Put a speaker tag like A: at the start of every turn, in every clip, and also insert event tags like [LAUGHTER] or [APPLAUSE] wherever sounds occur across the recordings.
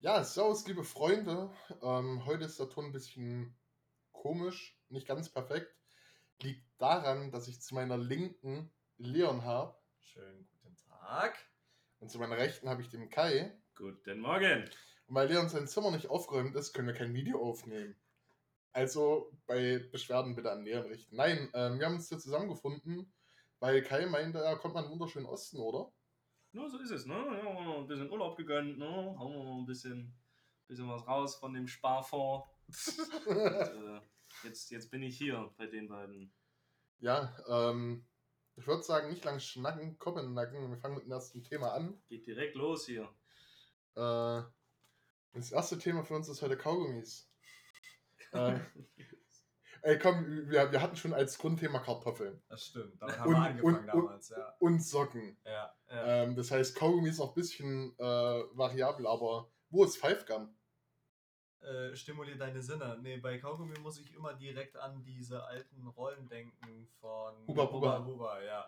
A: Ja, servus, liebe Freunde. Ähm, heute ist der Ton ein bisschen komisch, nicht ganz perfekt. Liegt daran, dass ich zu meiner Linken Leon habe
B: Schönen guten Tag.
A: und zu meiner Rechten habe ich den Kai.
C: Guten Morgen.
A: Und weil Leon sein Zimmer nicht aufgeräumt ist, können wir kein Video aufnehmen. Also bei Beschwerden bitte an Leon richten. Nein, ähm, wir haben uns hier zusammengefunden, weil Kai meinte, er kommt mal in den wunderschönen Osten, oder?
C: No, so ist es, ne? Ja, ein bisschen Urlaub gegönnt, ne? Hauen wir mal ein bisschen, bisschen was raus von dem Sparfonds. Und, [LAUGHS] äh, jetzt, jetzt bin ich hier bei den beiden.
A: Ja, ähm, ich würde sagen, nicht lang schnacken, kommen Nacken. Wir fangen mit dem ersten Thema an.
C: Geht direkt los hier.
A: Äh, das erste Thema für uns ist heute Kaugummis. [LAUGHS] äh, ey, komm, wir, wir hatten schon als Grundthema Kartoffeln
B: Das stimmt. Damit haben
A: Und-
B: wir angefangen
A: und-
B: damals, ja.
A: und Socken.
B: Ja, ja.
A: Ähm, das heißt, Kaugummi ist noch ein bisschen äh, variabel, aber wo ist Five Gum?
B: Äh, stimulier deine Sinne. Nee, bei Kaugummi muss ich immer direkt an diese alten Rollen denken von
A: Huba Buba.
B: Buba, ja.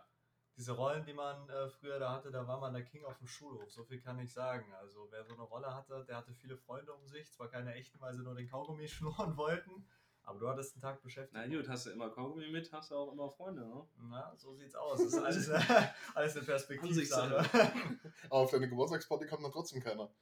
B: Diese Rollen, die man äh, früher da hatte, da war man der King auf dem Schulhof. So viel kann ich sagen. Also wer so eine Rolle hatte, der hatte viele Freunde um sich. Zwar keine echten, weil sie nur den Kaugummi [LAUGHS] schnurren wollten. Aber du hattest einen Tag beschäftigt.
C: Na gut, hast du immer Kaugummi mit, hast du auch immer Freunde, ne?
B: Na, so sieht's aus. Das ist alles, [LAUGHS] äh, alles eine Perspektivsache.
A: Aber auf deine Geburtstagsparty kommt dann trotzdem keiner.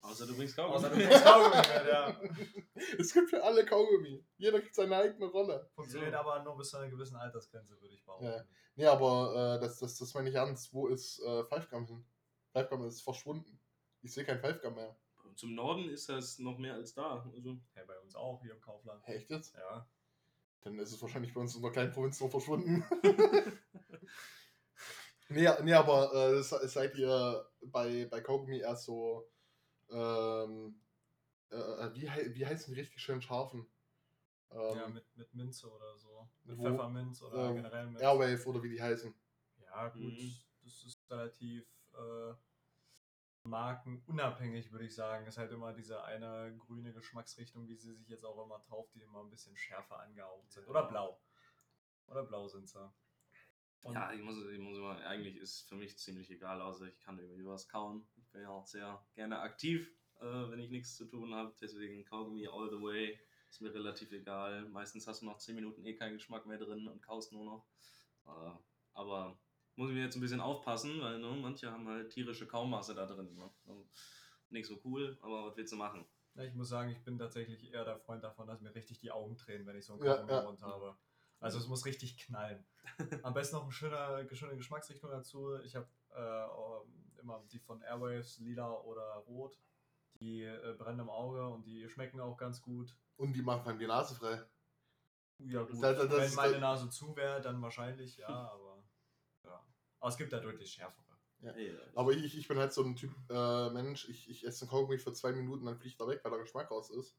C: Außer du bringst
B: Außer
C: Kaugummi.
B: du bringst Kaugummi mit, ja. [LAUGHS]
A: Es gibt für alle Kaugummi. Jeder kriegt seine eigene Rolle.
B: Funktioniert
C: So.
B: aber nur bis zu einer gewissen Altersgrenze, würde ich behaupten.
A: Ja. Nee, aber äh, das, das, das meine ich ernst. Wo ist äh, Five Gum hin? Five Gum ist verschwunden. Ich sehe kein Five Gum mehr.
C: Zum Norden ist das noch mehr als da. Also,
B: Hey, bei uns auch hier im Kaufland.
A: Echt jetzt?
B: Ja.
A: Dann ist es wahrscheinlich bei uns in der kleinen Provinz noch verschwunden. [LAUGHS] nee, nee, aber äh, se- seid ihr bei, bei Kaugummi erst so, ähm, äh, äh, wie, hei- wie heißen die richtig schön scharfen? Ähm,
B: ja, mit, mit Minze oder so. Mit
A: Wo-
B: Pfefferminz oder
A: ähm,
B: generell mit.
A: Airwave oder wie die heißen.
B: Ja, gut.
C: Mhm.
B: Das ist relativ äh, markenunabhängig, würde ich sagen. Ist halt immer diese eine grüne Geschmacksrichtung, wie sie sich jetzt auch immer tauft, die immer ein bisschen schärfer angehaucht sind. Oder blau. Oder blau sind sie. Und
C: ja, ich muss, ich muss immer, eigentlich ist für mich ziemlich egal, außer ich kann irgendwie was kauen. Ich bin ja auch sehr gerne aktiv, äh, wenn ich nichts zu tun habe. Deswegen Kaugummi all the way. Ist mir relativ egal. Meistens hast du nach 10 Minuten eh keinen Geschmack mehr drin und kaust nur noch. Äh, aber muss ich mir jetzt ein bisschen aufpassen, weil ne, manche haben halt tierische Kaumasse da drin. Ne? Nicht so cool, aber was willst du machen?
B: Ja, ich muss sagen, ich bin tatsächlich eher der Freund davon, dass mir richtig die Augen drehen, wenn ich so einen
A: Ja,
B: Kaugummi
A: ja.
B: im Mund habe. Also es muss richtig knallen. [LAUGHS] Am besten noch eine schöne, schöne Geschmacksrichtung dazu. Ich habe äh, immer die von Airwaves, lila oder rot. Die äh, brennen im Auge und die schmecken auch ganz gut.
A: Und die machen dann die Nase frei.
B: Ja gut,
A: Das- das- das
B: wenn meine Nase zu wäre, dann wahrscheinlich, ja, aber [LAUGHS] ja. Aber es gibt da deutlich schärfere.
C: Ey,
A: Aber ich, ich bin halt so ein Typ äh, Mensch, ich, ich esse einen Kaugummi für zwei Minuten, dann fliegt er weg, weil der Geschmack raus ist.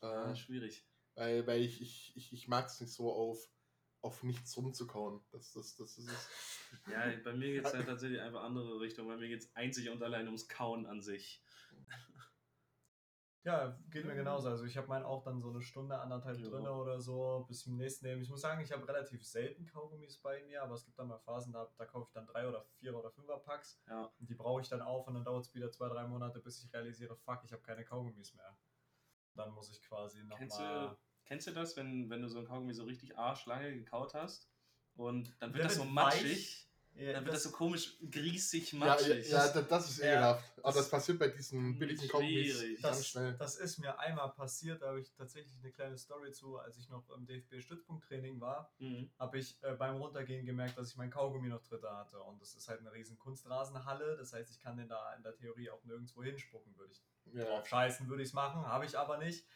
C: ja,
A: Äh,
C: schwierig.
A: weil weil ich, ich, ich, ich mag es nicht so auf, auf nichts rumzukauen. Das, das, das ist es.
C: Ja, bei mir geht es [LAUGHS] halt tatsächlich einfach andere Richtung. Bei mir geht es einzig und allein ums Kauen an sich.
B: Ja, geht mir genauso. Also ich habe meinen auch dann so eine Stunde, anderthalb
C: Ja.
B: drinne oder so, bis zum nächsten nehmen. Ich muss sagen, ich habe relativ selten Kaugummis bei mir, aber es gibt dann mal Phasen, da, da kaufe ich dann drei oder vier oder fünfer Packs.
C: Ja.
B: Und die brauche ich dann auf und dann dauert es wieder zwei, drei Monate, bis ich realisiere, fuck, ich habe keine Kaugummis mehr. Dann muss ich quasi nochmal...
C: kennst du das, wenn, wenn du so ein Kaugummi so richtig arschlange gekaut hast und dann wird
B: Der
C: das so matschig?
B: Ja,
C: Dann wird das so komisch griesig
A: Ja,
C: matschig.
A: ja, ja, das ist
B: Ja,
A: ekelhaft. Aber
B: das-
A: das passiert bei diesen billigen Kaugummis
C: Schwierig.
A: ganz
B: das,
A: schnell.
B: das ist mir einmal passiert, da habe ich tatsächlich eine kleine Story zu, als ich noch im DFB-Stützpunkttraining war.
C: Mhm.
B: habe ich äh, beim Runtergehen gemerkt, dass ich mein Kaugummi noch dritte hatte. Und das ist halt eine riesen Kunstrasenhalle. Das heißt, ich kann den da in der Theorie auch nirgendwo hinspucken. Würde ich
A: Ja.
B: drauf scheißen, würde ich es machen. Habe ich aber nicht.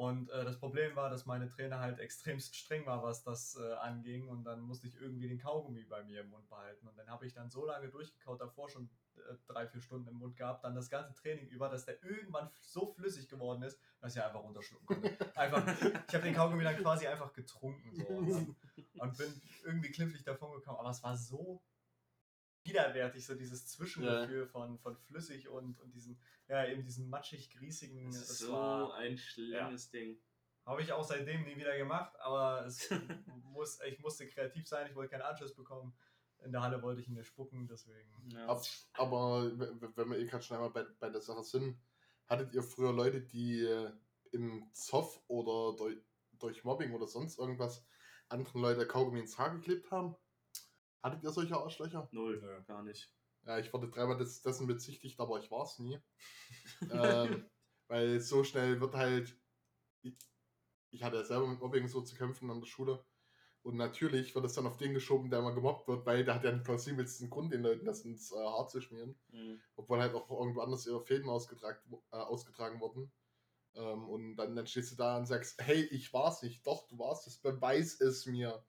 B: Und äh, das Problem war, dass meine Trainer halt extremst streng war, was das äh, anging. Und dann musste ich irgendwie den Kaugummi bei mir im Mund behalten. Und dann habe ich dann so lange durchgekaut, davor schon äh, drei, vier Stunden im Mund gehabt, dann das ganze Training über, dass der irgendwann so flüssig geworden ist, dass ich einfach runterschlucken konnte. Einfach, ich habe den Kaugummi dann quasi einfach getrunken. So. Und, dann, und bin irgendwie klimpflich davon gekommen. Aber es war so widerwärtig, so dieses Zwischengefühl von, von flüssig und, und diesen, ja, eben diesen matschig-griesigen.
C: Das ist
B: Das
C: so
B: war,
C: ein schlimmes Ding.
B: habe ich auch seitdem nie wieder gemacht, aber es [LAUGHS] muss, ich musste kreativ sein, ich wollte keinen Anschluss bekommen. In der Halle wollte ich ihn mir spucken, deswegen.
C: Ja.
A: Ab, aber wenn wir eh gerade schon einmal bei, bei der Sache sind, hattet ihr früher Leute, die äh, im Zoff oder durch, durch Mobbing oder sonst irgendwas anderen Leute Kaugummi ins Haar geklebt haben? Hattet ihr solche Arschlöcher?
C: Null,
B: Nö.
C: gar nicht.
A: Ja, ich wurde dreimal des, dessen bezichtigt, aber ich war es nie. [LAUGHS] ähm, weil so schnell wird halt. Ich, ich hatte ja selber mit Mobbing so zu kämpfen an der Schule. Und natürlich wird es dann auf den geschoben, der mal gemobbt wird, weil der hat ja den plausibelsten Grund, den Leuten das ins äh, Haar zu schmieren.
C: Mhm.
A: Obwohl halt auch irgendwo anders ihre Fäden ausgetragen, äh, ausgetragen wurden. Ähm, und dann, dann stehst du da und sagst, hey, ich war's nicht. Doch, du warst es. Beweis es mir.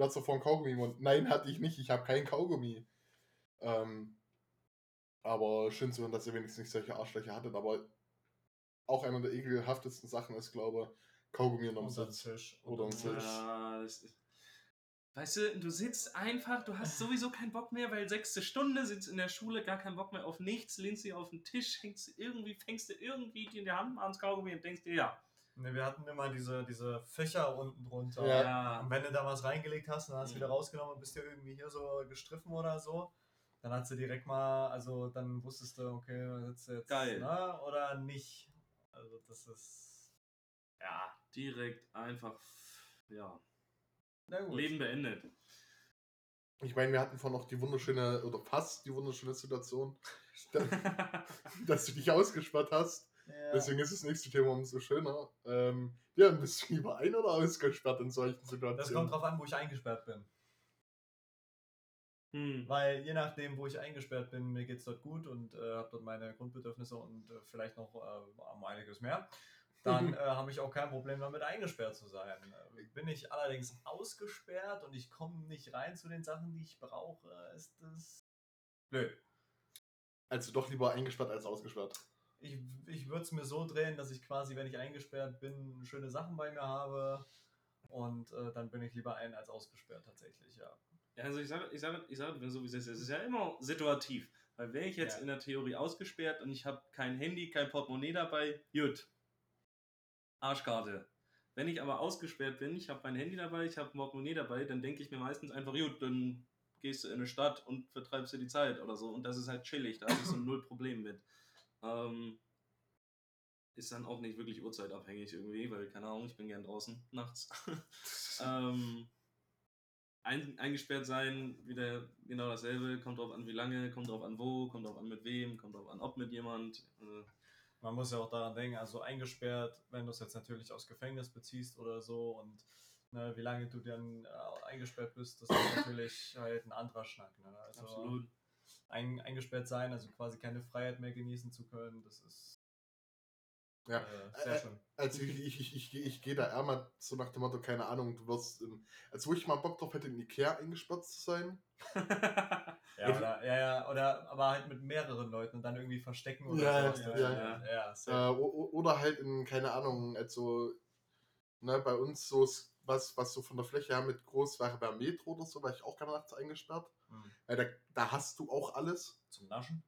A: Du hast doch vorhin Kaugummi im Mund. Nein, hatte ich nicht. Ich habe kein Kaugummi. Ähm, aber schön zu hören, dass ihr wenigstens nicht solche Arschlöcher hattet. Aber auch einer der ekelhaftesten Sachen ist, glaube ich, Kaugummi unterm Sitz.
B: Tisch.
A: Oder ein Tisch.
C: Ja, ist. Weißt du, du sitzt einfach, du hast sowieso keinen Bock mehr, weil sechste Stunde sitzt in der Schule, gar keinen Bock mehr auf nichts, lehnst dich auf den Tisch, hängst irgendwie, fängst du irgendwie in der Hand ans Kaugummi und denkst dir, ja.
B: Ne, wir hatten immer diese, diese Fächer unten drunter.
A: Ja.
B: Und wenn du da was reingelegt hast und dann hast du
C: Mhm.
B: wieder rausgenommen und bist dir irgendwie hier so gestriffen oder so, dann hast du direkt mal, also dann wusstest du, okay, sitzt du jetzt
C: Geil.
B: Ne, oder nicht. Also das ist ja,
C: direkt einfach, ja,
B: na gut.
C: Leben beendet.
A: Ich meine, wir hatten vorhin noch die wunderschöne, oder fast die wunderschöne Situation, da- [LAUGHS] dass du dich ausgesperrt hast.
B: Ja.
A: Deswegen ist das nächste Thema umso schöner. Ähm, ja, bist du lieber ein- oder ausgesperrt in solchen Situationen?
B: Das kommt drauf an, wo ich eingesperrt bin.
C: Hm.
B: Weil je nachdem, wo ich eingesperrt bin, mir geht es dort gut und äh, habe dort meine Grundbedürfnisse und äh, vielleicht noch äh, einiges mehr, dann [LAUGHS] äh, habe ich auch kein Problem damit, eingesperrt zu sein. Äh, bin ich allerdings ausgesperrt und ich komme nicht rein zu den Sachen, die ich brauche, ist das blöd.
A: Also doch lieber eingesperrt als ausgesperrt.
B: Ich, ich würde es mir so drehen, dass ich quasi, wenn ich eingesperrt bin, schöne Sachen bei mir habe und äh, dann bin ich lieber ein als ausgesperrt tatsächlich, ja.
C: Ja, also ich sage, ich sage, ich sage so, wie es ist. Es ist ja immer situativ. Weil wäre ich jetzt
B: Ja.
C: in der Theorie ausgesperrt und ich habe kein Handy, kein Portemonnaie dabei, gut. Arschkarte. Wenn ich aber ausgesperrt bin, ich habe mein Handy dabei, ich habe Portemonnaie dabei, dann denke ich mir meistens einfach, gut, dann gehst du in eine Stadt und vertreibst dir die Zeit oder so. Und das ist halt chillig, da habe ich so [LAUGHS] null Problem mit. Ähm, ist dann auch nicht wirklich uhrzeitabhängig irgendwie, weil, keine Ahnung, ich bin gern draußen nachts. [LAUGHS] ähm, ein, eingesperrt sein, wieder genau dasselbe, kommt drauf an, wie lange, kommt drauf an, wo, kommt drauf an, mit wem, kommt drauf an, ob mit jemand. Äh,
B: Man muss ja auch daran denken, also eingesperrt, wenn du es jetzt natürlich aus Gefängnis beziehst oder so und ne, wie lange du dann äh, eingesperrt bist, das ist natürlich halt ein anderer Schnack. Ne? Also
C: absolut.
B: Ein, eingesperrt sein, also quasi keine Freiheit mehr genießen zu können, das ist
A: Ja.
B: äh, sehr schön.
A: Also ich, ich, ich, ich, ich gehe da eher mal so nach dem Motto, keine Ahnung, du wirst, ähm, als wo ich mal Bock drauf hätte, in Ikea eingesperrt zu sein. [LAUGHS]
B: Ja, oder, ja, ja, oder aber halt mit mehreren Leuten und dann irgendwie verstecken oder
A: Ja,
B: so.
A: ja,
B: ja,
A: ja.
B: ja, ja,
A: Äh, oder halt in, keine Ahnung, also ne, bei uns so was, was so von der Fläche her mit groß wäre bei Metro oder so, war ich auch gerne nachts eingesperrt.
B: Hm.
A: Weil da, da hast du auch alles.
B: Zum Naschen,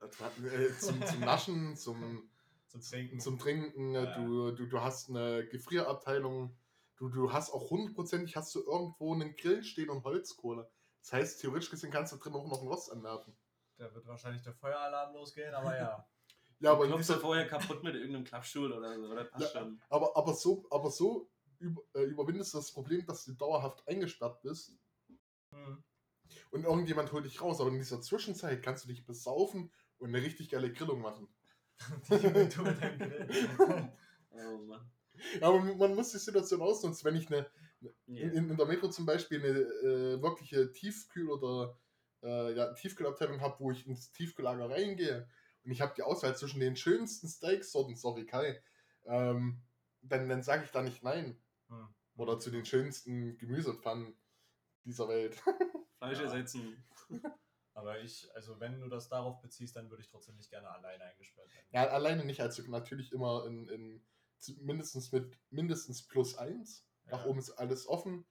A: äh, zum, zum Naschen, zum, [LAUGHS]
B: zum Trinken.
A: zum Trinken, äh,
B: Ja.
A: du, du, du hast eine Gefrierabteilung, du, du hast auch hundertprozentig hast du irgendwo einen Grill stehen und Holzkohle. Das heißt, theoretisch gesehen kannst du drin auch noch ein Rost anwerfen.
B: Da wird wahrscheinlich der Feueralarm losgehen, aber ja. [LAUGHS]
A: Ja, aber,
C: du
A: dieser,
C: vorher kaputt mit irgendeinem Klappstuhl oder so, oder passt
A: Ja.
C: schon.
A: aber, aber so, aber so über, äh, überwindest du das Problem, dass du dauerhaft eingesperrt bist
B: Hm.
A: und irgendjemand holt dich raus. Aber in dieser Zwischenzeit kannst du dich besaufen und eine richtig geile Grillung machen. [LAUGHS] [LAUGHS]
C: Oh Mann.
A: Ja, aber man muss die Situation ausnutzen. Wenn ich eine,
C: Yeah.
A: in, in der Metro zum Beispiel eine äh, wirkliche Tiefkühl- oder äh, ja, Tiefkühlabteilung habe, wo ich ins Tiefkühllager reingehe und ich habe die Auswahl zwischen den schönsten Steaksorten, sorry Kai, ähm, dann, dann sage ich da nicht nein.
B: Hm.
A: Oder zu den schönsten Gemüsepfannen dieser Welt. [LAUGHS]
C: Fleisch
B: Ja.
C: ersetzen. [LAUGHS]
B: Aber ich, also wenn du das darauf beziehst, dann würde ich trotzdem nicht gerne alleine eingesperrt werden.
A: ja, alleine nicht, also natürlich immer in, in mindestens mit mindestens plus eins. Nach
B: Ja.
A: oben ist alles offen.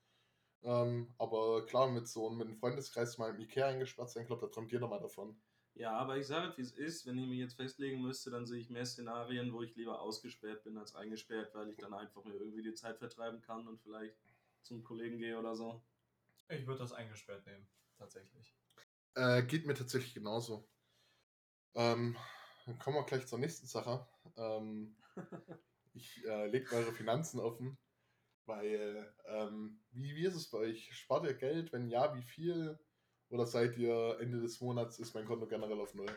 A: Ähm, aber klar, mit so mit einem Freundeskreis mal im Ikea eingesperrt sein, glaube da träumt jeder mal davon.
C: Ja, aber ich sage, wie es ist, wenn ich mich jetzt festlegen müsste, dann sehe ich mehr Szenarien, wo ich lieber ausgesperrt bin als eingesperrt, weil ich dann einfach mir irgendwie die Zeit vertreiben kann und vielleicht zum Kollegen gehe oder so.
B: Ich würde das eingesperrt nehmen, tatsächlich.
A: Äh, geht mir tatsächlich genauso. Ähm, dann kommen wir gleich zur nächsten Sache. ähm, [LAUGHS] ich äh, lege eure Finanzen offen, weil, ähm, wie, wie ist es bei euch? Spart ihr Geld? Wenn ja, wie viel? Oder seid ihr Ende des Monats, ist mein Konto generell auf Null?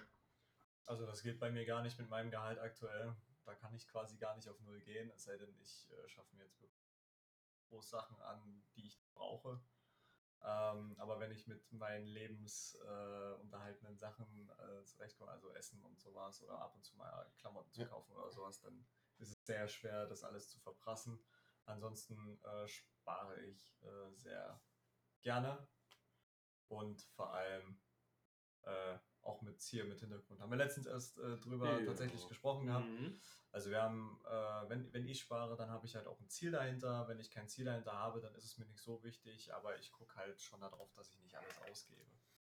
B: Also das geht bei mir gar nicht mit meinem Gehalt aktuell. Da kann ich quasi gar nicht auf Null gehen, es sei denn, ich äh, schaffe mir jetzt wirklich Sachen an, die ich brauche. Ähm, aber wenn ich mit meinen lebensunterhaltenden äh, Sachen äh, zurechtkomme, also Essen und sowas oder ab und zu mal Klamotten zu kaufen oder sowas, dann ist es sehr schwer, das alles zu verprassen. Ansonsten äh, spare ich äh, sehr gerne und vor allem äh, auch mit Ziel, mit Hintergrund. Haben wir letztens erst äh, drüber ja. tatsächlich gesprochen gehabt. Mhm. Also wir haben, äh, wenn, wenn ich spare, dann habe ich halt auch ein Ziel dahinter. Wenn ich kein Ziel dahinter habe, dann ist es mir nicht so wichtig, aber ich gucke halt schon darauf, dass ich nicht alles ausgebe.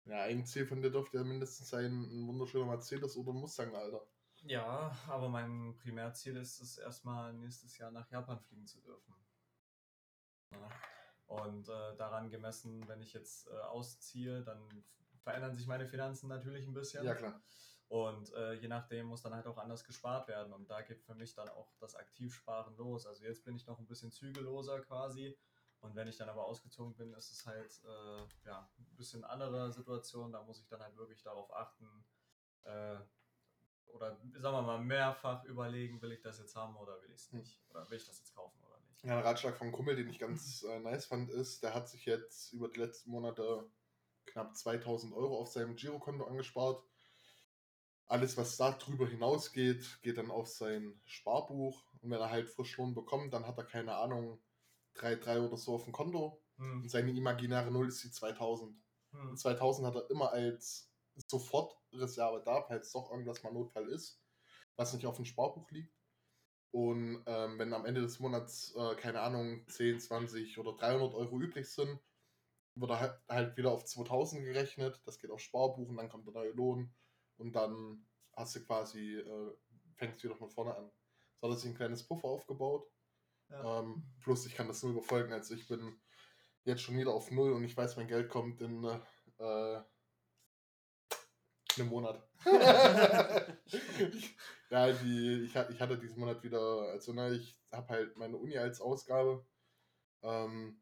A: Ja, ein Ziel von dir dürfte ja mindestens sein, ein wunderschöner Mercedes oder Mustang, Alter.
B: Ja, aber mein Primärziel ist es erstmal nächstes Jahr nach Japan fliegen zu dürfen. Ja. Und äh, daran gemessen, wenn ich jetzt äh, ausziehe, dann verändern sich meine Finanzen natürlich ein bisschen.
A: Ja, klar.
B: Und äh, je nachdem muss dann halt auch anders gespart werden. Und da geht für mich dann auch das Aktivsparen los. Also jetzt bin ich noch ein bisschen zügelloser quasi. Und wenn ich dann aber ausgezogen bin, ist es halt äh, ja, ein bisschen andere Situation. Da muss ich dann halt wirklich darauf achten, äh, oder sagen wir mal mehrfach überlegen, will ich das jetzt haben oder will ich es hm. nicht? Oder will ich das jetzt kaufen?
A: Ja, ein Ratschlag von Kummel, den ich ganz äh, nice fand, ist, der hat sich jetzt über die letzten Monate knapp 2000 Euro auf seinem Girokonto angespart. Alles, was da drüber hinausgeht, geht dann auf sein Sparbuch. Und wenn er halt frisch Lohn bekommt, dann hat er keine Ahnung, 3,3 oder so auf dem Konto. Hm. Und seine imaginäre Null ist die 2000. Hm. Und 2000 hat er immer als Sofortreserve da, falls doch irgendwas mal Notfall ist, was nicht auf dem Sparbuch liegt. Und ähm, wenn am Ende des Monats, äh, keine Ahnung, 10, 20 oder 300 Euro übrig sind, wird er halt, halt wieder auf 2000 gerechnet. Das geht auf Sparbuch und dann kommt der neue Lohn. Und dann hast du quasi, äh, fängst du wieder von vorne an. So hat er sich ein kleines Puffer aufgebaut. Ja. Ähm, plus ich kann das nur befolgen. Also ich bin jetzt schon wieder auf Null und ich weiß, mein Geld kommt in äh, einem Monat. [LAUGHS] [LAUGHS] [LAUGHS] ja, die, ich, ich hatte diesen Monat wieder, also ne, ich habe halt meine Uni als Ausgabe. Ähm,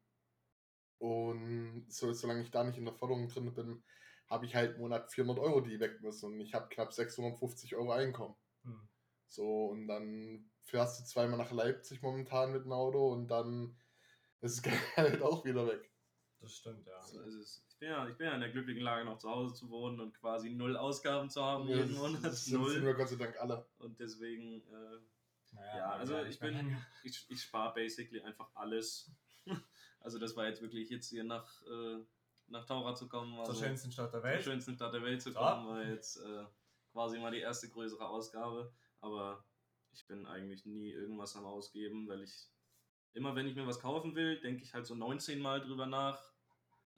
A: und so, solange ich da nicht in der Förderung drin bin, habe ich halt im Monat 400 Euro, die weg müssen. Und ich habe knapp 650 Euro Einkommen. Hm. So, und dann fährst du zweimal nach Leipzig momentan mit dem Auto und dann ist [LAUGHS] Geld halt auch wieder weg.
B: Das stimmt, ja.
C: So ist es. Ich bin ja, ich bin ja in der glücklichen Lage, noch zu Hause zu wohnen und quasi null Ausgaben zu haben ja, jeden Monat. Das
A: sind, null. wir Gott sei Dank alle.
C: Und deswegen, äh, naja, ja, also ich bin, ich, ich spare basically einfach alles. [LAUGHS] also das war jetzt wirklich jetzt hier nach, äh, nach Taura zu kommen.
B: Zur also, schönsten Stadt der Welt.
C: Zur schönsten Stadt der Welt zu kommen, war jetzt äh, quasi mal die erste größere Ausgabe. Aber ich bin eigentlich nie irgendwas am Ausgeben, weil ich immer, wenn ich mir was kaufen will, denke ich halt so 19 Mal drüber nach,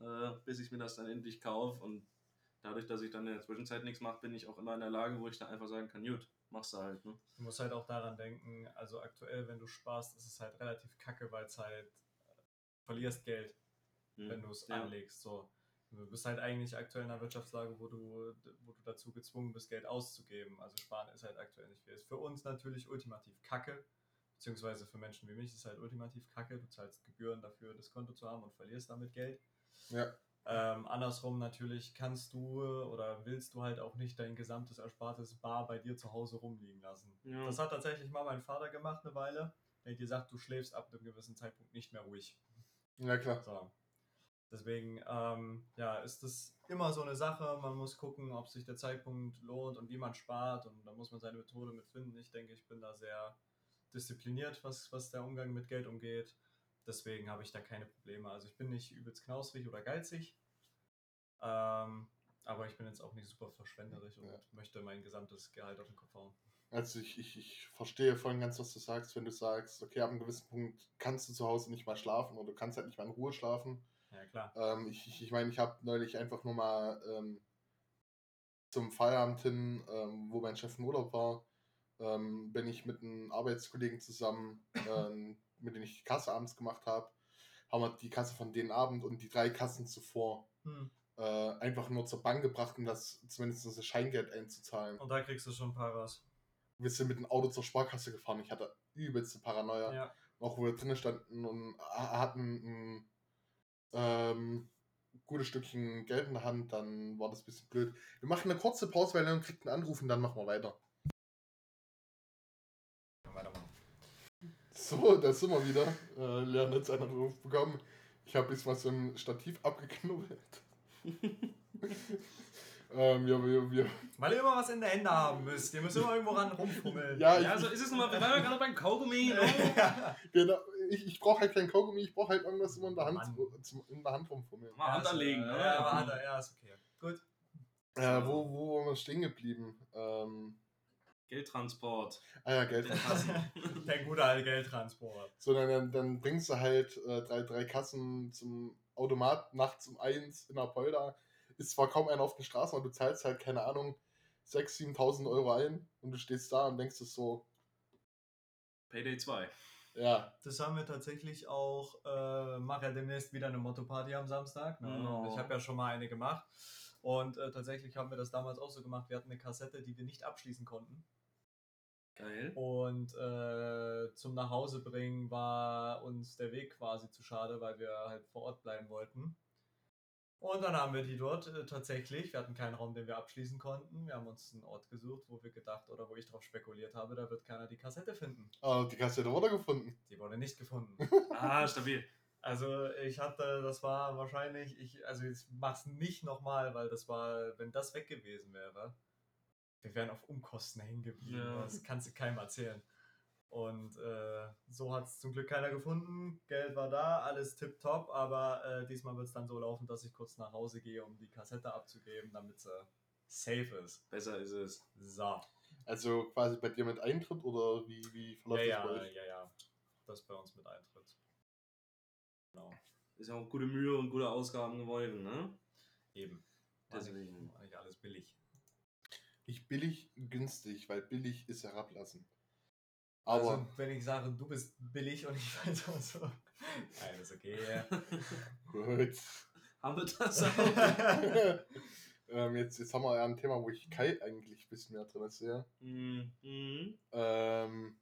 C: äh, bis ich mir das dann endlich kaufe. Und dadurch, dass ich dann in der Zwischenzeit nichts mache, bin ich auch immer in der Lage, wo ich dann einfach sagen kann, gut, machst du halt. Ne?
B: Du musst halt auch daran denken, also aktuell, wenn du sparst, ist es halt relativ kacke, weil es halt äh, verlierst Geld, hm. wenn du es ja. anlegst. So. Du bist halt eigentlich aktuell in einer Wirtschaftslage, wo du, wo du dazu gezwungen bist, Geld auszugeben. Also sparen ist halt aktuell nicht viel. Ist für uns natürlich ultimativ kacke, beziehungsweise für Menschen wie mich ist es halt ultimativ kacke. Du zahlst Gebühren dafür, das Konto zu haben und verlierst damit Geld.
A: Ja.
B: Ähm, andersrum natürlich kannst du oder willst du halt auch nicht dein gesamtes erspartes Bar bei dir zu Hause rumliegen lassen. Ja. Das hat tatsächlich mal mein Vater gemacht eine Weile. Der hat gesagt, du schläfst ab einem gewissen Zeitpunkt nicht mehr ruhig.
A: Ja, klar.
B: So. Deswegen, ähm, ja, ist das immer so eine Sache. Man muss gucken, ob sich der Zeitpunkt lohnt und wie man spart. Und da muss man seine Methode mit finden. Ich denke, ich bin da sehr diszipliniert, was, was der Umgang mit Geld umgeht. Deswegen habe ich da keine Probleme. Also ich bin nicht übelst knausrig oder geizig. Ähm, aber ich bin jetzt auch nicht super verschwenderisch und ja. möchte mein gesamtes Gehalt auf den Kopf hauen.
A: Also ich, ich, ich verstehe voll ganz, was du sagst, wenn du sagst, okay, ab einem gewissen Punkt kannst du zu Hause nicht mal schlafen oder du kannst halt nicht mal in Ruhe schlafen.
B: Ja, klar.
A: Ähm, ich ich, ich meine, ich habe neulich einfach nur mal ähm, zum Feierabend hin, ähm, wo mein Chef im Urlaub war, ähm, bin ich mit einem Arbeitskollegen zusammen [LAUGHS] ähm, mit denen ich die Kasse abends gemacht habe, haben wir die Kasse von den Abend und die drei Kassen zuvor hm. äh, einfach nur zur Bank gebracht, um das zumindest das Scheingeld einzuzahlen.
B: Und da kriegst du schon ein paar raus.
A: wir sind mit dem Auto zur Sparkasse gefahren. Ich hatte übelste Paranoia.
B: Ja.
A: Auch wo wir drinnen standen und ha- hatten ein ähm, gutes Stückchen Geld in der Hand, dann war das ein bisschen blöd. Wir machen eine kurze Pause, weil dann kriegt einen Anruf und dann machen wir weiter. So, da sind wir wieder. Äh, Leon hat seinen Anruf bekommen. Ich habe jetzt mal so ein Stativ abgeknubbelt. [LAUGHS] ähm, ja, wir, wir,
B: Weil ihr immer was in der Hände haben müsst. Ihr müsst immer irgendwo ran rumfummeln.
A: ja,
C: Ja, so ist es nun mal. Wir waren ja gerade beim Kaugummi. [LAUGHS]
B: Ja.
A: genau, ich, ich brauche halt kein Kaugummi, ich brauche halt irgendwas immer in der Hand, zum, in der Hand rumfummeln.
C: Mal Hand anlegen.
B: Ja,
C: Ne?
B: ja, Hand, ja, ist okay. Gut.
A: Äh, wo, wo waren wir stehen geblieben? Ähm,
C: Geldtransport.
A: ah ja, Geld. [LAUGHS]
B: Der gute alte Geldtransport.
A: So, dann, dann, dann bringst du halt äh, drei, drei Kassen zum Automat nachts um eins in Apolda. Ist zwar kaum einer auf den Straßen, aber du zahlst halt, keine Ahnung, 6.000, 7.000 Euro ein und du stehst da und denkst dir so,
C: Payday 2.
A: ja,
B: Das haben wir tatsächlich auch, äh, mache ja demnächst wieder eine Motto-Party am Samstag. Ne?
C: Oh.
B: Ich habe ja schon mal eine gemacht. Und äh, tatsächlich haben wir das damals auch so gemacht. Wir hatten eine Kassette, die wir nicht abschließen konnten.
C: Geil.
B: Und äh, zum Nachhausebringen war uns der Weg quasi zu schade, weil wir halt vor Ort bleiben wollten. Und dann haben wir die dort äh, tatsächlich. Wir hatten keinen Raum, den wir abschließen konnten. Wir haben uns einen Ort gesucht, wo wir gedacht oder wo ich darauf spekuliert habe, da wird keiner die Kassette finden.
A: äh, die Kassette wurde gefunden.
B: Die wurde nicht gefunden. [LAUGHS]
C: Ah, stabil.
B: Also ich hatte, das war wahrscheinlich, ich, also ich mach's nicht nochmal, weil das war, wenn das weg gewesen wäre, wir wären auf Unkosten hängen geblieben.
C: Ja.
B: Das kannst du keinem erzählen. Und äh, so hat es zum Glück keiner gefunden. Geld war da, alles tipptopp, aber äh, diesmal wird es dann so laufen, dass ich kurz nach Hause gehe, um die Kassette abzugeben, damit sie safe ist.
C: Besser ist es.
B: So.
A: Also quasi bei dir mit Eintritt oder wie, wie
B: Ja,
A: verläuft
B: ja,
A: das bei euch?
B: ja, ja. Das bei uns mit Eintritt. Genau.
C: Ist ja auch gute Mühe und gute Ausgaben gewollt, ne?
B: Eben.
C: Deswegen.
B: war nicht alles billig.
A: Nicht billig, günstig, weil billig ist herablassen. Aber
B: also, wenn ich sage, du bist billig und ich weiß auch so. Nein, ist okay. [LAUGHS]
A: gut.
C: Haben wir das auch? [LAUGHS]
A: ähm, jetzt, jetzt haben wir ja ein Thema, wo ich Kai eigentlich ein bisschen mehr drin sehe.
C: Mhm. Mhm.
A: Ähm,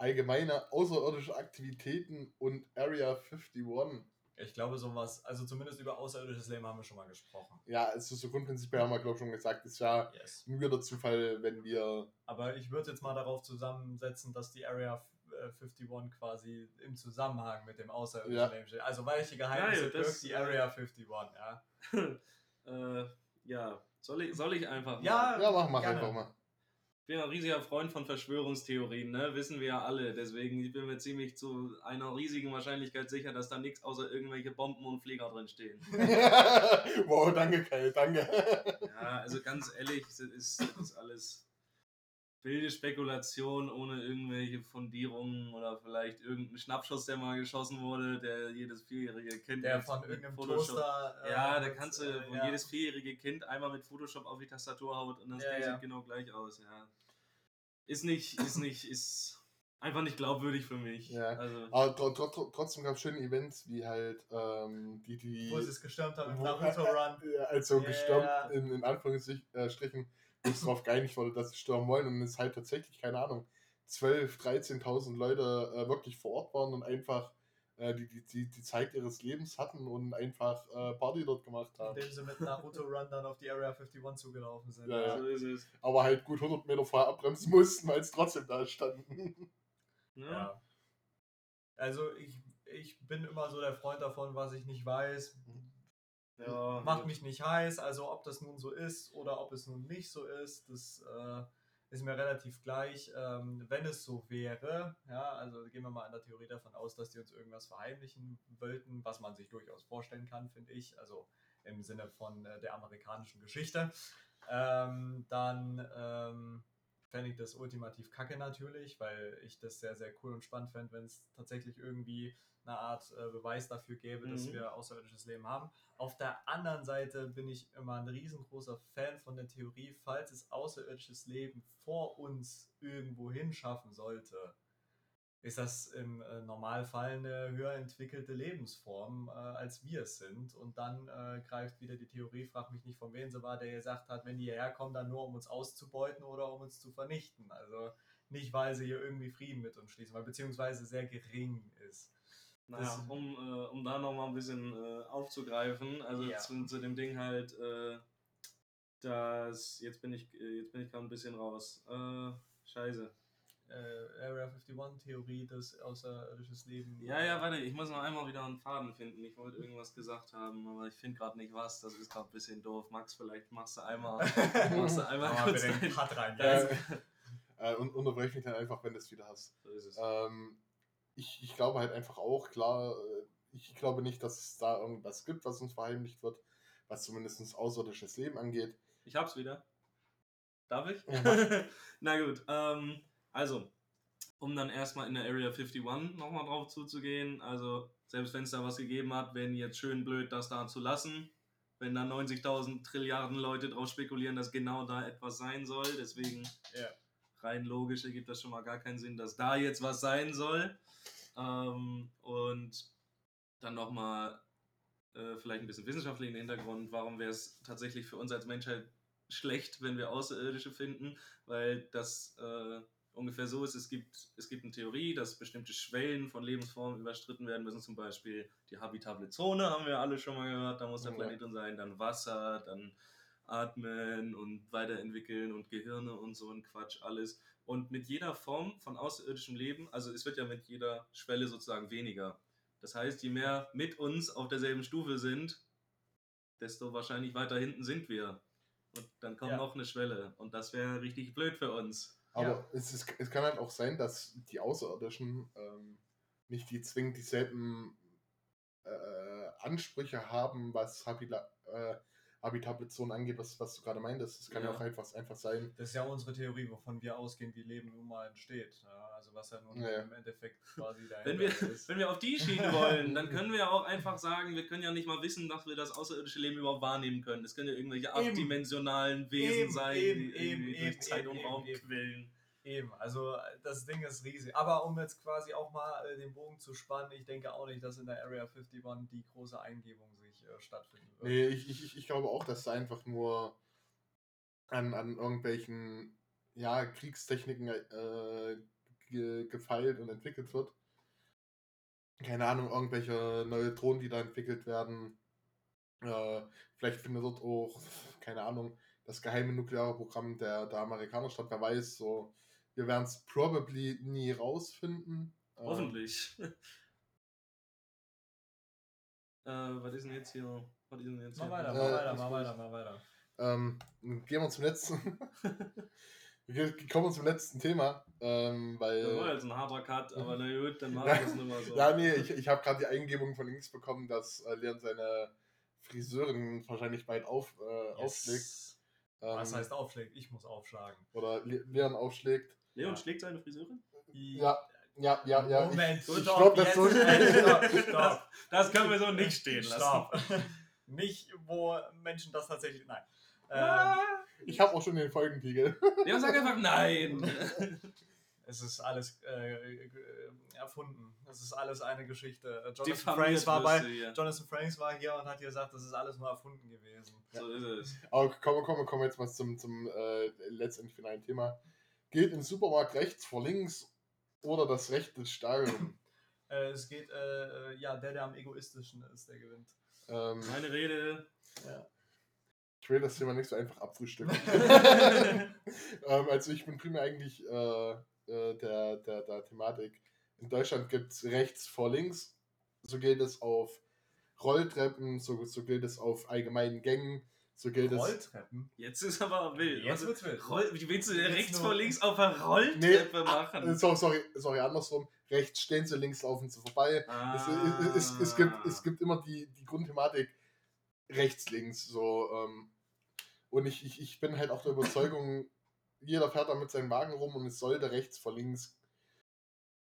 A: allgemeine außerirdische Aktivitäten und Area 51.
B: Ich glaube, sowas, also zumindest über außerirdisches Leben haben wir schon mal gesprochen.
A: Ja, also so grundprinzipiell haben wir, glaube ich, schon gesagt, ist ja
B: Yes.
A: nur der Zufall, wenn wir.
B: Aber ich würde jetzt mal darauf zusammensetzen, dass die Area äh, 51 quasi im Zusammenhang mit dem außerirdischen
A: Ja.
B: Leben steht. Also welche Geheimnisse
C: Ja, ja, das-
B: birgt die Area 51, ja? [LAUGHS]
C: äh, ja, soll ich, soll ich einfach
B: Ja,
C: mal?
A: Ja, mach mal
B: gerne.
A: einfach mal.
C: Ich bin ein riesiger Freund von Verschwörungstheorien, ne? Wissen wir ja alle. Deswegen ich bin mir ziemlich zu einer riesigen Wahrscheinlichkeit sicher, dass da nichts außer irgendwelche Bomben und Flieger drin stehen. [LAUGHS]
A: wow, danke, Kai, danke.
C: Ja, also ganz ehrlich, das ist, das ist alles wilde Spekulation ohne irgendwelche Fundierungen oder vielleicht irgendein Schnappschuss, der mal geschossen wurde, der jedes vierjährige Kind
B: Der
C: mit-
B: von irgendeinem
C: Photoshop-
B: Toaster. äh,
C: Ja, da kannst du,
B: äh,
C: wo
B: ja.
C: jedes vierjährige Kind einmal mit Photoshop auf die Tastatur haut und das
B: Ja,
C: Ding
B: ja.
C: sieht genau gleich aus, ja. Ist nicht, ist [LAUGHS] nicht, ist einfach nicht glaubwürdig für mich.
A: Ja.
C: Also,
A: Aber tro tro trotzdem gab es schöne Events, wie halt ähm, die, die.
B: Wo sie es gestürmt haben im Naruto [LAUGHS] Run.
A: Ja, also
B: Ja.
A: gestürmt, in, in Anführungsstrichen, wo es drauf geeinigt wurde, dass sie stürmen wollen und es halt tatsächlich, keine Ahnung, 12.000, 13.000 Leute äh, wirklich vor Ort waren und einfach äh, die, die, die, die Zeit ihres Lebens hatten und einfach äh, Party dort gemacht haben.
B: Indem sie mit Naruto Run dann auf die Area 51 zugelaufen sind.
A: Ja, ja.
C: so ist es.
A: Aber halt gut 100 Meter vorher abbremsen mussten, weil es trotzdem da standen.
C: Ja.
B: Ja. Also ich, ich bin immer so der Freund davon, was ich nicht weiß,
C: Ja,
B: macht mich nicht heiß. Also ob das nun so ist oder ob es nun nicht so ist, das äh, ist mir relativ gleich. Ähm, wenn es so wäre, ja, also gehen wir mal in der Theorie davon aus, dass die uns irgendwas verheimlichen wollten, was man sich durchaus vorstellen kann, finde ich. Also im Sinne von äh, der amerikanischen Geschichte. Ähm, dann ähm, fände ich das ultimativ kacke natürlich, weil ich das sehr, sehr cool und spannend fände, wenn es tatsächlich irgendwie eine Art äh, Beweis dafür gäbe, dass
C: Mhm.
B: wir außerirdisches Leben haben. Auf der anderen Seite bin ich immer ein riesengroßer Fan von der Theorie, falls es außerirdisches Leben vor uns irgendwo hinschaffen sollte, ist das im äh, Normalfall eine höher entwickelte Lebensform, äh, als wir es sind. Und dann äh, greift wieder die Theorie, frag mich nicht, von wem sie war, der gesagt hat, wenn die hierher kommen, dann nur um uns auszubeuten oder um uns zu vernichten. Also nicht, weil sie hier irgendwie Frieden mit uns schließen, weil beziehungsweise sehr gering ist.
C: Naja,
B: Das-
C: um, äh, um da nochmal ein bisschen äh, aufzugreifen, also
B: Ja.
C: zu, zu dem Ding halt, äh, dass jetzt bin ich äh, jetzt bin ich gerade ein bisschen raus. Äh, scheiße.
B: Äh, Area 51 Theorie, dass außerirdisches Leben.
C: Ja, ja, warte, ich muss noch einmal wieder einen Faden finden. Ich wollte irgendwas gesagt haben, aber ich finde gerade nicht was. Das ist gerade ein bisschen doof. Max, vielleicht machst du einmal, [LAUGHS] machst du einmal
B: Mal
C: kurz
B: bitte den Cut rein. [LAUGHS]
C: Ja.
A: Äh, und unterbrech mich dann einfach, wenn du es wieder hast.
C: So ist es.
A: Ähm, ich, ich glaube halt einfach auch, klar, äh, ich glaube nicht, dass es da irgendwas gibt, was uns verheimlicht wird, was zumindest außerirdisches Leben angeht.
C: Ich hab's wieder. Darf ich?
A: Ja. [LAUGHS]
C: Na gut, ähm, also, um dann erstmal in der Area 51 nochmal drauf zuzugehen, also selbst wenn es da was gegeben hat, wären jetzt schön blöd, das da zu lassen. Wenn da 90.000 Trilliarden Leute drauf spekulieren, dass genau da etwas sein soll. Deswegen
B: Ja.
C: Rein logisch ergibt das schon mal gar keinen Sinn, dass da jetzt was sein soll. Ähm, und dann nochmal äh, vielleicht ein bisschen wissenschaftlichen Hintergrund. Warum wäre es tatsächlich für uns als Menschheit schlecht, wenn wir Außerirdische finden? Weil das äh, ungefähr so ist, es gibt, es gibt eine Theorie, dass bestimmte Schwellen von Lebensformen überstritten werden müssen. Zum Beispiel die habitable Zone, haben wir alle schon mal gehört, da muss der. Planet drin sein. Dann Wasser, dann Atmen und weiterentwickeln und Gehirne und so ein Quatsch alles. Und mit jeder Form von außerirdischem Leben, also es wird ja mit jeder Schwelle sozusagen weniger. Das heißt, je mehr mit uns auf derselben Stufe sind, desto wahrscheinlich weiter hinten sind wir. Und dann kommt
B: Ja.
C: noch eine Schwelle. Und das wäre richtig blöd für uns.
A: Aber
B: Ja.
A: es, ist, es kann halt auch sein, dass die Außerirdischen ähm, nicht die zwingend dieselben äh, Ansprüche haben, was Habila, äh, habitable Zonen angeht, was, was du gerade meintest. Es kann ja
C: Ja.
A: auch einfach, einfach sein.
B: Das ist ja unsere Theorie, wovon wir ausgehen, wie Leben nun mal entsteht. Ja, also was ja nun
A: Ja.
B: im Endeffekt quasi dahinter
C: Wenn wir,
B: ist.
C: wenn wir auf die Schiene [LAUGHS] wollen, dann können wir ja auch einfach sagen, wir können ja nicht mal wissen, dass wir das außerirdische Leben überhaupt wahrnehmen können. Es können ja irgendwelche
B: Eben.
C: achtdimensionalen Wesen
B: Eben,
C: sein,
B: eben,
C: die irgendwie
B: eben,
C: durch
B: eben,
C: Zeit
B: eben,
C: und Raum
B: eben.
C: quillen.
B: Eben, also das Ding ist riesig. Aber um jetzt quasi auch mal äh, den Bogen zu spannen, ich denke auch nicht, dass in der Area 51 die große Eingebung äh, stattfinden wird.
A: Nee, ich, ich, ich glaube auch, dass da einfach nur an, an irgendwelchen ja, Kriegstechniken äh, ge, gefeilt und entwickelt wird. Keine Ahnung, irgendwelche neue Drohnen, die da entwickelt werden. Äh, vielleicht findet dort auch, keine Ahnung, das geheime nukleare Programm der, der Amerikaner statt. Wer weiß, so. Wir werden es probably nie rausfinden. Äh,
C: Hoffentlich. [LAUGHS] äh, was ist denn jetzt hier? Was ist denn jetzt
B: Mach
C: hier?
B: weiter,
A: Äh,
B: mach weiter, mach weiter, mach weiter.
A: Ähm, gehen wir zum letzten. [LAUGHS] wir kommen zum letzten Thema. Ähm, weil.
C: Das war jetzt ein harter Cut, aber na gut, dann machen wir es [LAUGHS] nicht mal so.
A: Ja, nee, ich, ich habe gerade die Eingebung von links bekommen, dass äh, Leon seine Friseurin wahrscheinlich bald auf, äh, aufschlägt. Ähm,
B: Was heißt aufschlägt? Ich muss aufschlagen.
A: Oder Le Leon aufschlägt.
C: Leon
B: Ja.
C: schlägt seine Friseurin?
A: Ja, ja, ja, ja.
B: Moment,
A: ich, ich
B: stopp,
A: glaube, das
B: jetzt-
A: so. [LAUGHS]
B: Stopp, stopp.
C: Das können wir so nicht stehen lassen.
B: Stopp. [LAUGHS] Nicht, wo Menschen das tatsächlich. Nein.
C: Ah.
B: Ähm,
A: Ich habe auch schon den Folgentitel.
C: Leon sagt einfach nein.
B: es ist alles äh, äh, erfunden. Es ist alles eine Geschichte. Äh, Jonathan Franks, war bei,
C: hier.
B: Jonathan Franks war hier und hat hier gesagt, das ist alles nur erfunden gewesen.
C: So ist es.
A: Aber kommen, kommen, kommen wir jetzt mal zum, zum äh, letztendlich finalen Thema. Gilt im Supermarkt rechts vor links oder das Recht des Stärkeren?
B: Äh, es geht, äh, äh, ja, der, der am egoistischen ist, der gewinnt.
A: ähm,
C: Meine Rede.
B: Ja.
A: ich will das Thema nicht so einfach abfrühstücken. [LAUGHS] [LAUGHS] ähm, also ich bin primär eigentlich äh, äh, der, der, der Thematik. In Deutschland gibt es rechts vor links. So gilt es auf Rolltreppen, so, so gilt es auf allgemeinen Gängen, so es.
B: Rolltreppen?
C: Jetzt ist aber wild.
B: Jetzt wird's wild.
C: Roll, wie willst du denn
B: Jetzt
C: rechts
B: nur-
C: vor links auf einer Rolltreppe
A: Nee, Äh,
C: machen?
A: so, sorry, sorry, andersrum. Rechts stehen sie, links laufen sie vorbei. Es, es, es, es, gibt, es gibt immer die, die Grundthematik rechts, links. So, ähm, und ich, ich, ich bin halt auch der Überzeugung, jeder fährt da mit seinem Wagen rum und es sollte rechts vor links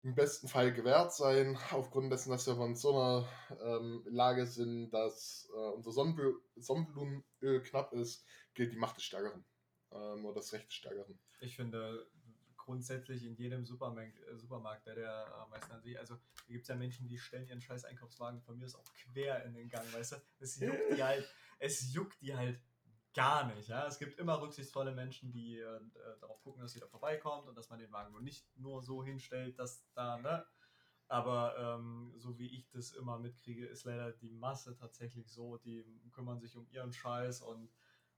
A: im besten Fall gewährt sein, aufgrund dessen, dass wir in so einer ähm, Lage sind, dass äh, unser Sonnenblu Sonnenblumenöl knapp ist, gilt die Macht des Stärkeren. Ähm, oder das Recht des Stärkeren.
B: Ich finde, grundsätzlich in jedem Supermarkt, äh, Supermarkt der, der äh, meisten an sich, also da gibt es ja Menschen, die stellen ihren scheiß Einkaufswagen von mir ist auch quer in den Gang, weißt du? Es juckt die halt, es juckt die halt gar nicht, ja. Es gibt immer rücksichtsvolle Menschen, die äh, darauf gucken, dass jeder vorbeikommt und dass man den Wagen nur nicht nur so hinstellt, dass da, ne? Aber ähm, so wie ich das immer mitkriege, ist leider die Masse tatsächlich so, die kümmern sich um ihren Scheiß und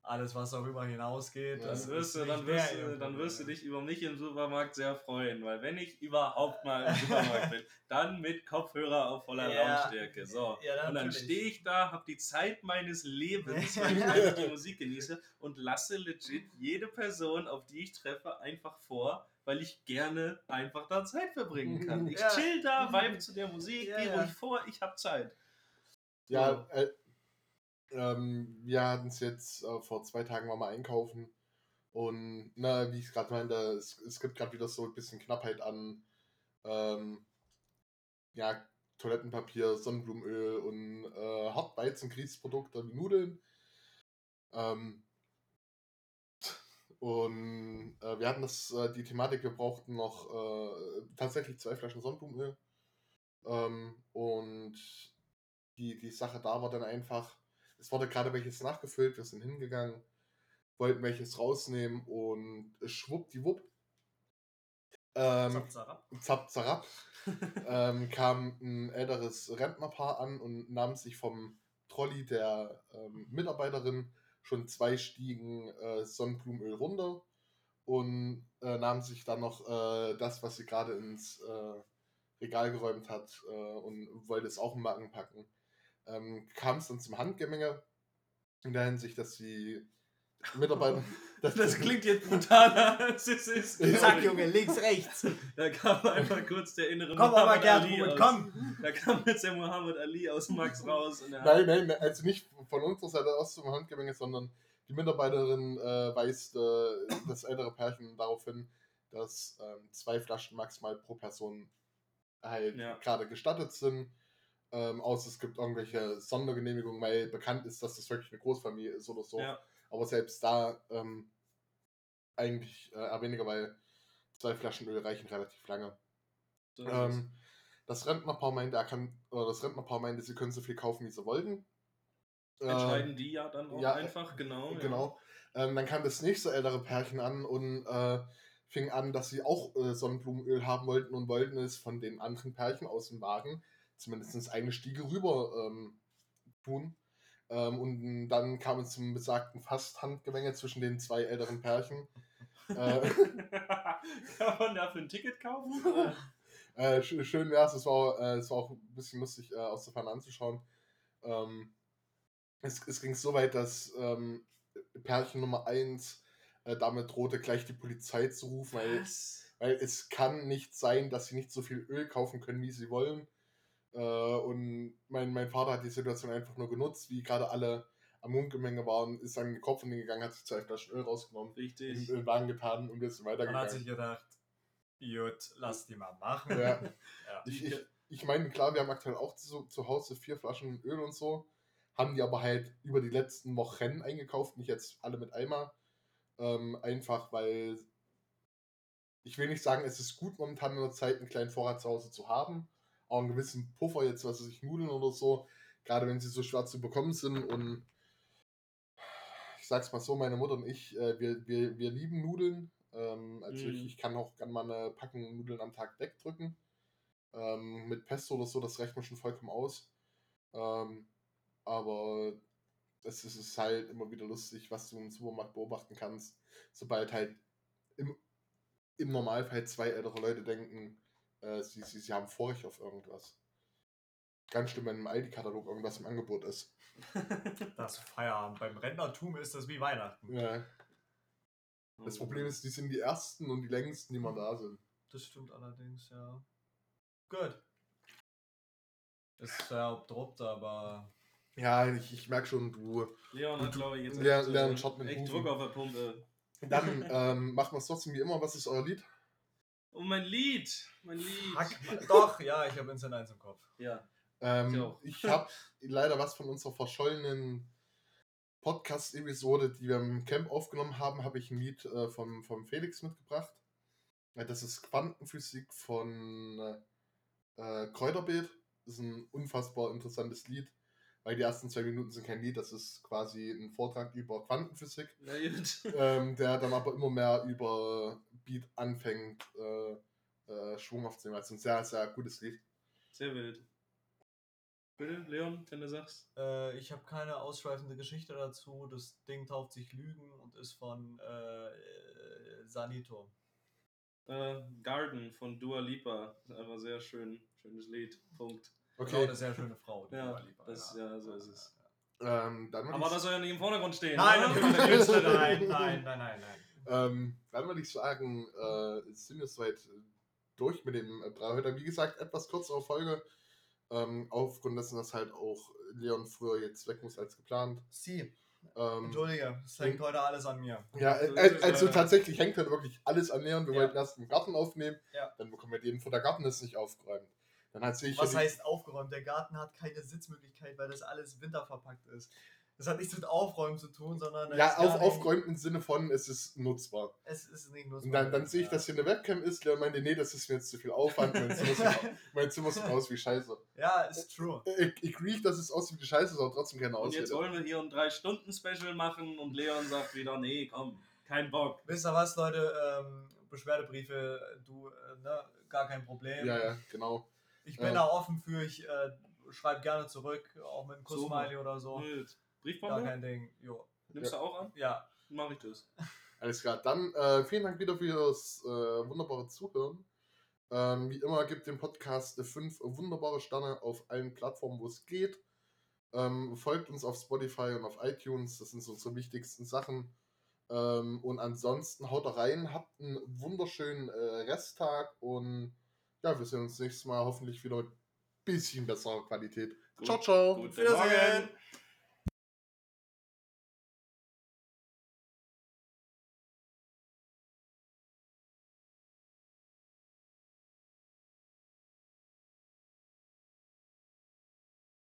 B: alles, was darüber hinausgeht.
C: Das
B: ist
C: wirst du, dann, wirst du, dann wirst du dich über mich im Supermarkt sehr freuen, weil wenn ich überhaupt mal im [LAUGHS] Supermarkt bin, dann mit Kopfhörer auf voller
B: Ja.
C: Lautstärke. So.
B: Ja,
C: und dann stehe ich da, habe die Zeit meines Lebens, [LAUGHS] weil ich einfach die Musik genieße und lasse legit jede Person, auf die ich treffe, einfach vor, weil ich gerne einfach da Zeit verbringen kann. [LAUGHS] Ich
B: Ja.
C: chill da, vibe zu der Musik,
B: Ja,
C: geh
B: ja.
C: ruhig vor, ich habe Zeit.
A: Ja, äh, ähm, wir hatten es jetzt äh, vor zwei Tagen mal einkaufen und na, wie ich gerade meinte, es, es gibt gerade wieder so ein bisschen Knappheit an ähm, ja, Toilettenpapier, Sonnenblumenöl und äh, Hartweizengrießprodukte wie Nudeln. Ähm, und äh, wir hatten das, äh, die Thematik, wir brauchten noch äh, tatsächlich zwei Flaschen Sonnenblumenöl. Ähm, und die, die Sache da war dann einfach, es wurde gerade welches nachgefüllt, wir sind hingegangen, wollten welches rausnehmen und schwuppdiwupp, ähm,
B: Zap, zarab. [LAUGHS]
A: ähm, kam ein älteres Rentnerpaar an und nahm sich vom Trolley der ähm, Mitarbeiterin schon zwei Stiegen äh, Sonnenblumenöl runter und äh, nahm sich dann noch äh, das, was sie gerade ins äh, Regal geräumt hat äh, und wollte es auch im Magen packen. Ähm, kam es dann zum Handgemenge in der Hinsicht, dass die Mitarbeiter... [LAUGHS] [LAUGHS]
C: Das
A: die-
C: klingt jetzt brutaler, [LAUGHS] als es ist.
B: Zack, Junge, links, rechts.
C: Da kam einfach kurz der innere
B: Komm aber,
C: Muhammad Ali
B: Gertrud,
C: aus-
B: komm.
C: Da kam jetzt der Muhammad Ali aus Max raus. Und er
A: Nein, nein, nein, also nicht von unserer Seite aus zum Handgemenge, sondern die Mitarbeiterin äh, weist äh, das ältere Pärchen darauf hin, dass ähm, zwei Flaschen maximal pro Person halt
C: Ja.
A: gerade gestattet sind. Ähm, außer es gibt irgendwelche Sondergenehmigungen, weil bekannt ist, dass das wirklich eine Großfamilie ist oder so.
C: Ja.
A: Aber selbst da ähm, eigentlich äh, eher weniger, weil zwei Flaschen Öl reichen relativ lange.
C: Es.
A: Ähm, das Rentnerpaar meinte, er kann, oder das Rentnerpaar meinte, sie können so viel kaufen, wie sie wollten.
C: Entscheiden die ja dann auch
A: ja,
C: einfach, genau. ja.
A: Genau. Ähm, dann kam das nächste ältere Pärchen an und äh, fing an, dass sie auch äh, Sonnenblumenöl haben wollten und wollten es von den anderen Pärchen aus dem Wagen zumindest eine Stiege rüber ähm, tun. Ähm, und dann kam es zum besagten Fast-Handgemenge zwischen den zwei älteren Pärchen. [LAUGHS] äh,
C: Kann man dafür ein Ticket kaufen? [LAUGHS]
A: Äh, sch schön wär's, es war, äh, es war auch ein bisschen lustig äh, aus der Ferne anzuschauen. Ähm, es, es ging so weit, dass ähm, Pärchen Nummer 1 äh, damit drohte, gleich die Polizei zu rufen, weil, weil es kann nicht sein, dass sie nicht so viel Öl kaufen können, wie sie wollen. Äh, und mein, mein Vater hat die Situation einfach nur genutzt, wie gerade alle am Mundgemenge waren, ist an den Kopf hingegangen, hat sich zwei Flaschen Öl rausgenommen, in
C: Richtig.
A: den Wagen getan und wir sind
B: Man hat
A: weitergegangen.
B: sich gedacht, gut, lass die mal machen.
A: Ja. [LAUGHS]
B: Ja.
A: Ich, ich, ich meine, klar, wir haben aktuell auch zu, zu Hause vier Flaschen Öl und so, haben die aber halt über die letzten Wochen eingekauft, nicht jetzt alle mit Eimer. Ähm, einfach weil ich will nicht sagen, es ist gut momentan in der Zeit, einen kleinen Vorrat zu Hause zu haben, auch einen gewissen Puffer, jetzt was weiß ich, Nudeln oder so, gerade wenn sie so schwer zu bekommen sind und ich sag's mal so, meine Mutter und ich, äh, wir, wir, wir lieben Nudeln. Ähm, also ich,
C: Mhm.
A: ich kann auch gerne mal eine Packung Nudeln am Tag wegdrücken. Ähm, mit Pesto oder so, das reicht mir schon vollkommen aus. Ähm, aber es ist, es ist halt immer wieder lustig, was du im Supermarkt beobachten kannst, sobald halt im, im Normalfall zwei ältere Leute denken, äh, sie, sie, sie haben Vorrecht auf irgendwas. Ganz schlimm, wenn im Aldi-Katalog irgendwas im Angebot ist. [LAUGHS]
B: Das Feierabend. Beim Rentnertum ist das wie Weihnachten.
A: Ja. Das Problem ist, die sind die ersten und die längsten, die mal da sind.
B: Das stimmt allerdings, ja. Gut. Ist sehr abrupt, aber
A: Ja, ich, ich merke schon, du.
C: Leon hat, glaube ich, jetzt
A: mit
C: echt
A: Hufen.
C: Druck auf der Pumpe.
A: Dann [LAUGHS] ähm, machen wir es trotzdem wie immer. Was ist euer Lied?
C: Oh, mein Lied! Mein Lied!
B: Fuck, doch, ja, ich habe Instant 1 im Kopf.
C: Ja.
A: Ähm,
C: Ich
A: ich habe leider was von unserer verschollenen Podcast-Episode, die wir im Camp aufgenommen haben, habe ich ein Lied äh, vom, vom Felix mitgebracht. Das ist Quantenphysik von äh, Kräuterbeet. Das ist ein unfassbar interessantes Lied, weil die ersten zwei Minuten sind kein Lied, das ist quasi ein Vortrag über Quantenphysik,
C: Na gut.
A: ähm, der dann aber immer mehr über Beat anfängt, äh, äh, Schwung aufzunehmen. Also ein sehr, sehr gutes Lied.
C: Sehr wild. Bitte, Leon, wenn du sagst.
B: Äh, ich habe keine ausschweifende Geschichte dazu. Das Ding tauft sich Lügen und ist von äh, äh, Sanito.
C: Äh, Garden von Dua Lipa. Ist einfach sehr schön. Schönes Lied. Punkt.
B: Genau,
A: Okay,
B: eine sehr schöne Frau. die
C: Ja,
B: Lipa,
C: das- ja, so ist es.
A: ähm,
C: Aber das soll ja nicht im Vordergrund stehen.
B: Nein, [LAUGHS] nein, nein, nein, nein, nein.
A: ähm, dann würde ich sagen, äh, sind wir soweit durch mit dem äh, drei heute. Wie gesagt, etwas kürzere Folge. Ähm, aufgrund dessen, dass halt auch Leon früher jetzt weg muss als geplant.
B: Sie,
A: Ähm,
B: entschuldige, es hängt heute alles an mir.
A: Ja,
C: So ist
A: äh,
C: es
A: also tatsächlich hängt halt wirklich alles an Leon. Wir
B: Ja.
A: wollten erst im Garten aufnehmen,
B: Ja.
A: dann bekommen wir den vor der Garten ist nicht aufgeräumt. Dann hat sich
B: Was heißt aufgeräumt? Der Garten hat keine Sitzmöglichkeit, weil das alles winterverpackt ist. Das hat nichts mit Aufräumen zu tun, sondern.
A: ja,
B: ist
A: auf, aufgeräumt im Sinne von, es ist nutzbar.
B: Es ist nicht so.
A: Und dann, dann sehe ich,
B: Ja.
A: dass hier eine Webcam ist. Leon meinte, nee, das ist mir jetzt zu viel Aufwand. Mein Zimmer sieht, [LAUGHS] mein Zimmer sieht aus wie Scheiße.
B: Ja, ist true.
A: Ich, ich riech, dass es aussieht wie Scheiße, ist aber trotzdem keine
C: Und jetzt
A: Ausrede.
C: wollen wir hier ein 3-Stunden-Special machen und Leon sagt wieder, nee, komm, kein Bock.
B: Wisst ihr was, Leute? Ähm, Beschwerdebriefe, du, äh, ne, gar kein Problem.
A: Ja, ja, genau.
B: Ich bin
A: Ja.
B: da offen für, ich äh, schreibe gerne zurück, auch mit einem
C: So.
B: Kuss-Smiley oder so.
C: Mit
B: Gar
C: Briefbombe?
B: kein Ding. Jo.
C: Nimmst du auch an?
B: Ja,
C: Mach ich das. [LAUGHS]
A: Alles klar, dann äh, vielen Dank wieder fürs äh, wunderbare Zuhören. Ähm, wie immer gibt dem Podcast fünf wunderbare Sterne auf allen Plattformen, wo es geht. Ähm, folgt uns auf Spotify und auf iTunes, das sind so unsere wichtigsten Sachen. Ähm, und ansonsten haut rein, habt einen wunderschönen äh, Resttag und ja, wir sehen uns nächstes Mal hoffentlich wieder mit bisschen besserer Qualität.
C: Gut.
A: Ciao, ciao.
C: Guten
B: Wiedersehen.
C: Morgen.